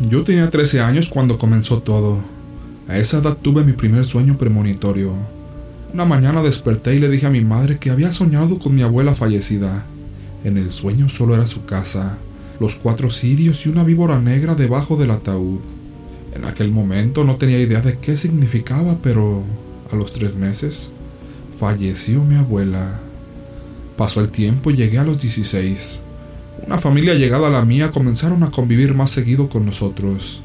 Yo tenía 13 años cuando comenzó todo. A esa edad tuve mi primer sueño premonitorio. Una mañana desperté y le dije a mi madre que había soñado con mi abuela fallecida. En el sueño solo era su casa, los cuatro cirios y una víbora negra debajo del ataúd. En aquel momento no tenía idea de qué significaba, pero a los tres meses falleció mi abuela. Pasó el tiempo y llegué a los 16. Una familia llegada a la mía comenzaron a convivir más seguido con nosotros.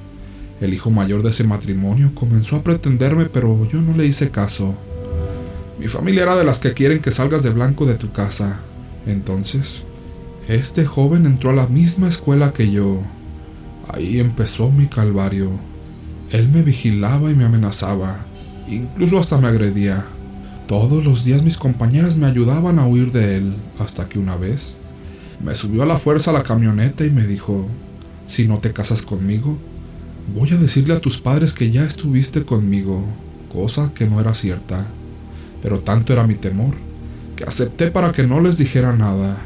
El hijo mayor de ese matrimonio comenzó a pretenderme, pero yo no le hice caso. Mi familia era de las que quieren que salgas de blanco de tu casa. Entonces, este joven entró a la misma escuela que yo. Ahí empezó mi calvario. Él me vigilaba y me amenazaba. Incluso hasta me agredía. Todos los días mis compañeras me ayudaban a huir de él, hasta que una vez me subió a la fuerza a la camioneta y me dijo, si no te casas conmigo, voy a decirle a tus padres que ya estuviste conmigo, cosa que no era cierta. Pero tanto era mi temor, que acepté para que no les dijera nada.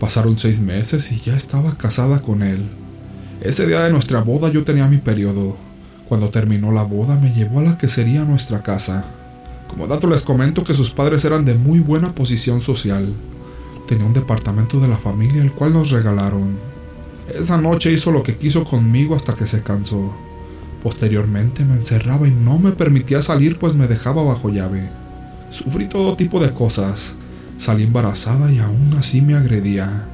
Pasaron seis meses y ya estaba casada con él. Ese día de nuestra boda yo tenía mi periodo. Cuando terminó la boda me llevó a la que sería nuestra casa. Como dato les comento que sus padres eran de muy buena posición social. Tenía un departamento de la familia el cual nos regalaron. Esa noche hizo lo que quiso conmigo hasta que se cansó. Posteriormente me encerraba y no me permitía salir pues me dejaba bajo llave. Sufrí todo tipo de cosas. Salí embarazada y aún así me agredía.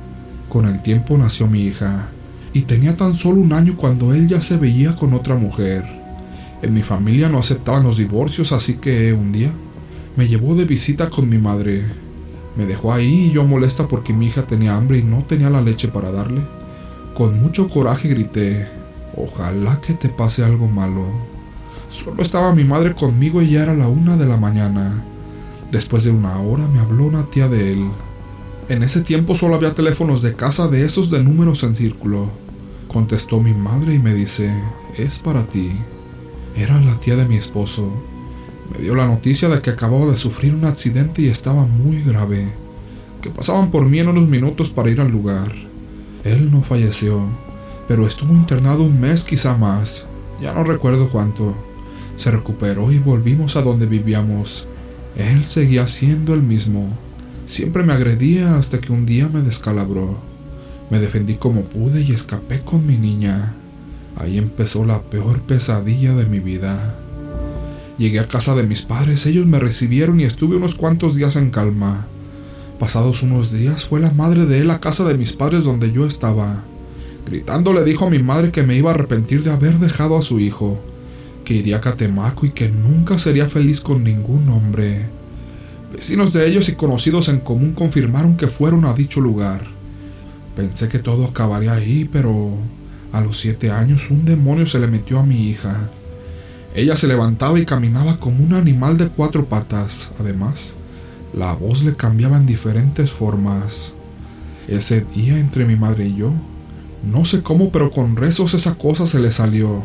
Con el tiempo nació mi hija y tenía tan solo un año cuando él ya se veía con otra mujer. En mi familia no aceptaban los divorcios, así que un día me llevó de visita con mi madre. Me dejó ahí y yo molesta porque mi hija tenía hambre y no tenía la leche para darle. Con mucho coraje grité, ojalá que te pase algo malo. Solo estaba mi madre conmigo y ya era la una de la mañana. Después de una hora me habló una tía de él. En ese tiempo solo había teléfonos de casa de esos de números en círculo. Contestó mi madre y me dice, es para ti. Era la tía de mi esposo. Me dio la noticia de que acababa de sufrir un accidente y estaba muy grave, que pasaban por mí en unos minutos para ir al lugar. Él no falleció, pero estuvo internado un mes quizá más, ya no recuerdo cuánto. Se recuperó y volvimos a donde vivíamos. Él seguía siendo el mismo. Siempre me agredía hasta que un día me descalabró. Me defendí como pude y escapé con mi niña. Ahí empezó la peor pesadilla de mi vida. Llegué a casa de mis padres, ellos me recibieron y estuve unos cuantos días en calma. Pasados unos días fue la madre de él a casa de mis padres donde yo estaba. Gritando le dijo a mi madre que me iba a arrepentir de haber dejado a su hijo, que iría a Catemaco y que nunca sería feliz con ningún hombre. Vecinos de ellos y conocidos en común confirmaron que fueron a dicho lugar. Pensé que todo acabaría ahí, pero a los siete años un demonio se le metió a mi hija. Ella se levantaba y caminaba como un animal de cuatro patas. Además, la voz le cambiaba en diferentes formas. Ese día entre mi madre y yo, no sé cómo, pero con rezos esa cosa se le salió.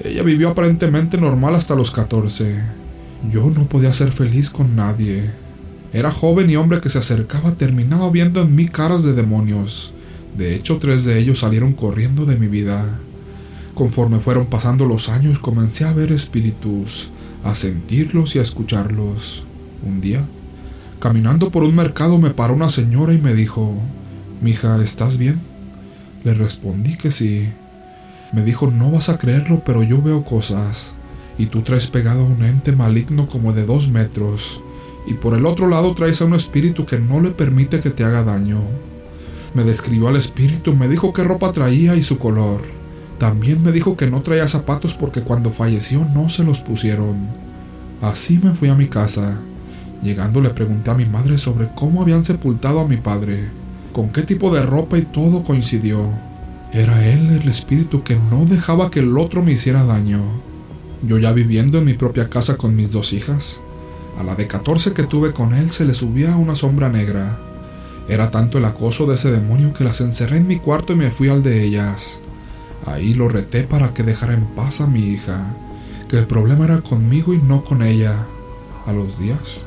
Ella vivió aparentemente normal hasta los 14. Yo no podía ser feliz con nadie. Era joven y hombre que se acercaba terminaba viendo en mí caras de demonios. De hecho, tres de ellos salieron corriendo de mi vida. Conforme fueron pasando los años, comencé a ver espíritus, a sentirlos y a escucharlos. Un día, caminando por un mercado, me paró una señora y me dijo, Mija, ¿estás bien? Le respondí que sí. Me dijo, no vas a creerlo, pero yo veo cosas. Y tú traes pegado a un ente maligno como de dos metros. Y por el otro lado traes a un espíritu que no le permite que te haga daño. Me describió al espíritu, me dijo qué ropa traía y su color. También me dijo que no traía zapatos porque cuando falleció no se los pusieron. Así me fui a mi casa. Llegando le pregunté a mi madre sobre cómo habían sepultado a mi padre, con qué tipo de ropa y todo coincidió. Era él el espíritu que no dejaba que el otro me hiciera daño. Yo ya viviendo en mi propia casa con mis dos hijas, a la de 14 que tuve con él se le subía una sombra negra. Era tanto el acoso de ese demonio que las encerré en mi cuarto y me fui al de ellas. Ahí lo reté para que dejara en paz a mi hija, que el problema era conmigo y no con ella. A los días,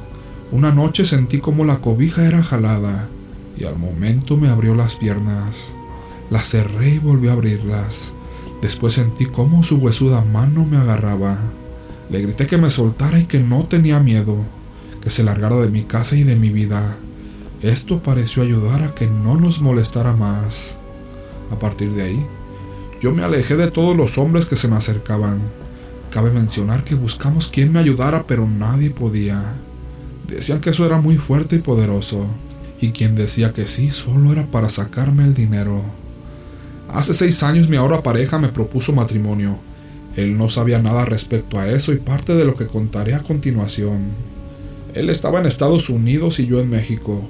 una noche sentí como la cobija era jalada y al momento me abrió las piernas. Las cerré y volví a abrirlas. Después sentí cómo su huesuda mano me agarraba. Le grité que me soltara y que no tenía miedo, que se largara de mi casa y de mi vida. Esto pareció ayudar a que no nos molestara más. A partir de ahí, yo me alejé de todos los hombres que se me acercaban. Cabe mencionar que buscamos quien me ayudara, pero nadie podía. Decían que eso era muy fuerte y poderoso, y quien decía que sí solo era para sacarme el dinero. Hace seis años mi ahora pareja me propuso matrimonio. Él no sabía nada respecto a eso y parte de lo que contaré a continuación. Él estaba en Estados Unidos y yo en México.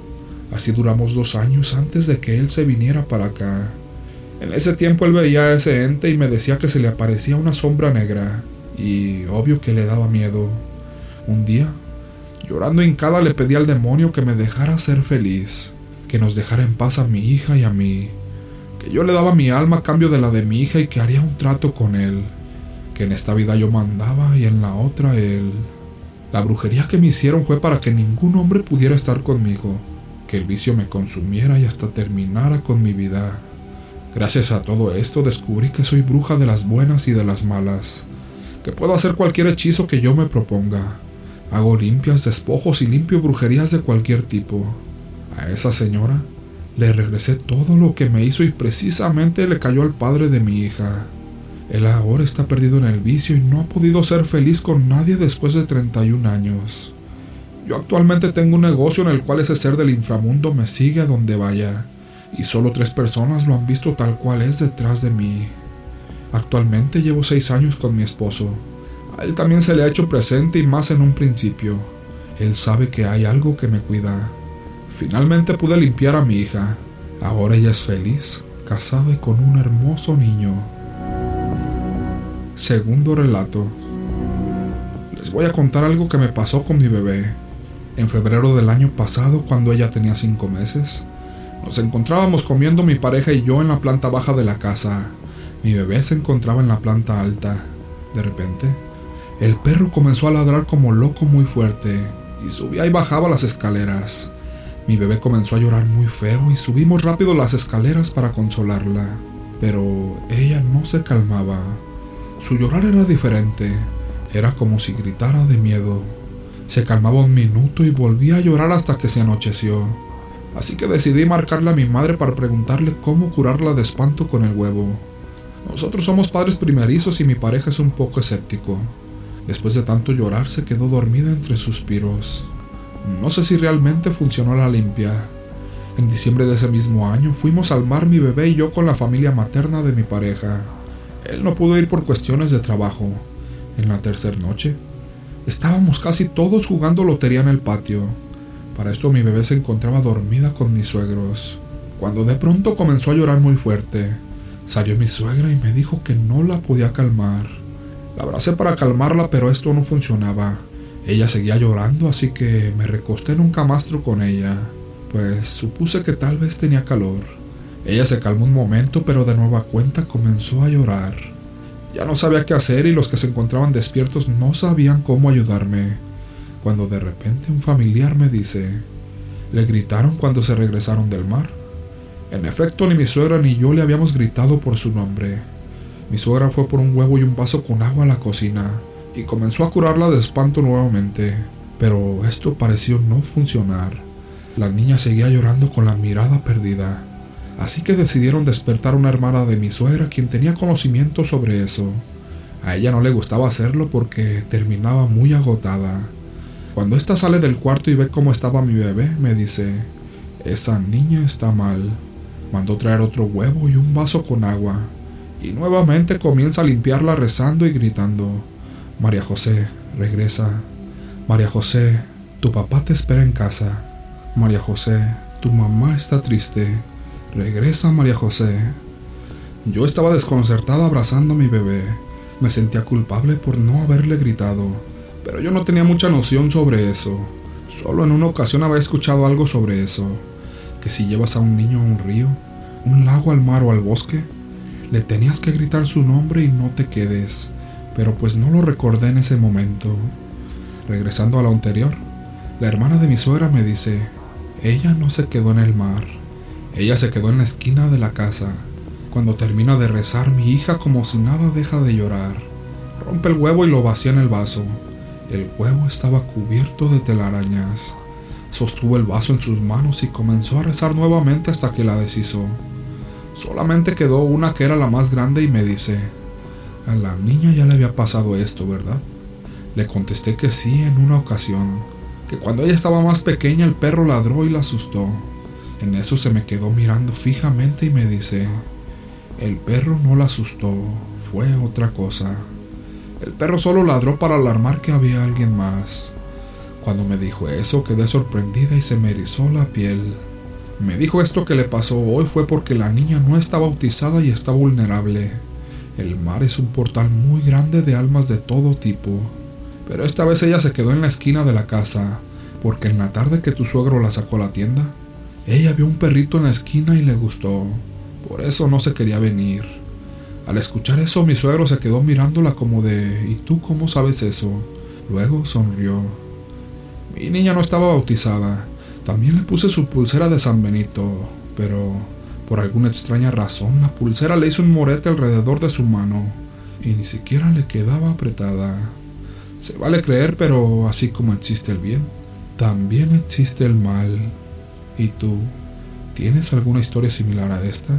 Así duramos dos años antes de que él se viniera para acá. En ese tiempo él veía a ese ente y me decía que se le aparecía una sombra negra, y obvio que le daba miedo. Un día, llorando hincada, le pedí al demonio que me dejara ser feliz, que nos dejara en paz a mi hija y a mí, que yo le daba mi alma a cambio de la de mi hija y que haría un trato con él, que en esta vida yo mandaba y en la otra él. La brujería que me hicieron fue para que ningún hombre pudiera estar conmigo, que el vicio me consumiera y hasta terminara con mi vida. Gracias a todo esto descubrí que soy bruja de las buenas y de las malas, que puedo hacer cualquier hechizo que yo me proponga. Hago limpias, despojos y limpio brujerías de cualquier tipo. A esa señora le regresé todo lo que me hizo y precisamente le cayó al padre de mi hija. Él ahora está perdido en el vicio y no ha podido ser feliz con nadie después de 31 años. Yo actualmente tengo un negocio en el cual ese ser del inframundo me sigue a donde vaya y solo tres personas lo han visto tal cual es detrás de mí. Actualmente llevo seis años con mi esposo. A él también se le ha hecho presente y más en un principio. Él sabe que hay algo que me cuida. Finalmente pude limpiar a mi hija. Ahora ella es feliz, casada y con un hermoso niño. Segundo relato. Les voy a contar algo que me pasó con mi bebé. En febrero del año pasado, cuando ella tenía cinco meses, nos encontrábamos comiendo mi pareja y yo en la planta baja de la casa. Mi bebé se encontraba en la planta alta. De repente, el perro comenzó a ladrar como loco muy fuerte y subía y bajaba las escaleras. Mi bebé comenzó a llorar muy feo y subimos rápido las escaleras para consolarla, pero ella no se calmaba. Su llorar era diferente, era como si gritara de miedo. Se calmaba un minuto y volvía a llorar hasta que se anocheció así que decidí marcarle a mi madre para preguntarle cómo curarla de espanto con el huevo. Nosotros somos padres primerizos y mi pareja es un poco escéptico. Después de tanto llorar se quedó dormida entre suspiros. No sé si realmente funcionó la limpia. En diciembre de ese mismo año fuimos al mar mi bebé y yo con la familia materna de mi pareja. Él no pudo ir por cuestiones de trabajo. En la tercera noche, estábamos casi todos jugando lotería en el patio. Para esto mi bebé se encontraba dormida con mis suegros, cuando de pronto comenzó a llorar muy fuerte. Salió mi suegra y me dijo que no la podía calmar. La abracé para calmarla, pero esto no funcionaba. Ella seguía llorando, así que me recosté en un camastro con ella, pues supuse que tal vez tenía calor. Ella se calmó un momento, pero de nueva cuenta comenzó a llorar. Ya no sabía qué hacer y los que se encontraban despiertos no sabían cómo ayudarme cuando de repente un familiar me dice, le gritaron cuando se regresaron del mar. En efecto, ni mi suegra ni yo le habíamos gritado por su nombre. Mi suegra fue por un huevo y un vaso con agua a la cocina y comenzó a curarla de espanto nuevamente, pero esto pareció no funcionar. La niña seguía llorando con la mirada perdida, así que decidieron despertar a una hermana de mi suegra quien tenía conocimiento sobre eso. A ella no le gustaba hacerlo porque terminaba muy agotada. Cuando ésta sale del cuarto y ve cómo estaba mi bebé, me dice, esa niña está mal. Mandó traer otro huevo y un vaso con agua. Y nuevamente comienza a limpiarla rezando y gritando, María José, regresa. María José, tu papá te espera en casa. María José, tu mamá está triste. Regresa, María José. Yo estaba desconcertada abrazando a mi bebé. Me sentía culpable por no haberle gritado pero yo no tenía mucha noción sobre eso. Solo en una ocasión había escuchado algo sobre eso, que si llevas a un niño a un río, un lago, al mar o al bosque, le tenías que gritar su nombre y no te quedes, pero pues no lo recordé en ese momento. Regresando a lo anterior, la hermana de mi suegra me dice, ella no se quedó en el mar, ella se quedó en la esquina de la casa. Cuando termina de rezar, mi hija como si nada deja de llorar. Rompe el huevo y lo vacía en el vaso. El huevo estaba cubierto de telarañas. Sostuvo el vaso en sus manos y comenzó a rezar nuevamente hasta que la deshizo. Solamente quedó una que era la más grande y me dice, a la niña ya le había pasado esto, ¿verdad? Le contesté que sí en una ocasión, que cuando ella estaba más pequeña el perro ladró y la asustó. En eso se me quedó mirando fijamente y me dice, el perro no la asustó, fue otra cosa. El perro solo ladró para alarmar que había alguien más. Cuando me dijo eso quedé sorprendida y se me erizó la piel. Me dijo esto que le pasó hoy fue porque la niña no está bautizada y está vulnerable. El mar es un portal muy grande de almas de todo tipo. Pero esta vez ella se quedó en la esquina de la casa, porque en la tarde que tu suegro la sacó a la tienda, ella vio un perrito en la esquina y le gustó. Por eso no se quería venir. Al escuchar eso, mi suegro se quedó mirándola como de ¿Y tú cómo sabes eso? Luego sonrió. Mi niña no estaba bautizada. También le puse su pulsera de San Benito, pero por alguna extraña razón, la pulsera le hizo un morete alrededor de su mano y ni siquiera le quedaba apretada. Se vale creer, pero así como existe el bien, también existe el mal. ¿Y tú? ¿Tienes alguna historia similar a esta?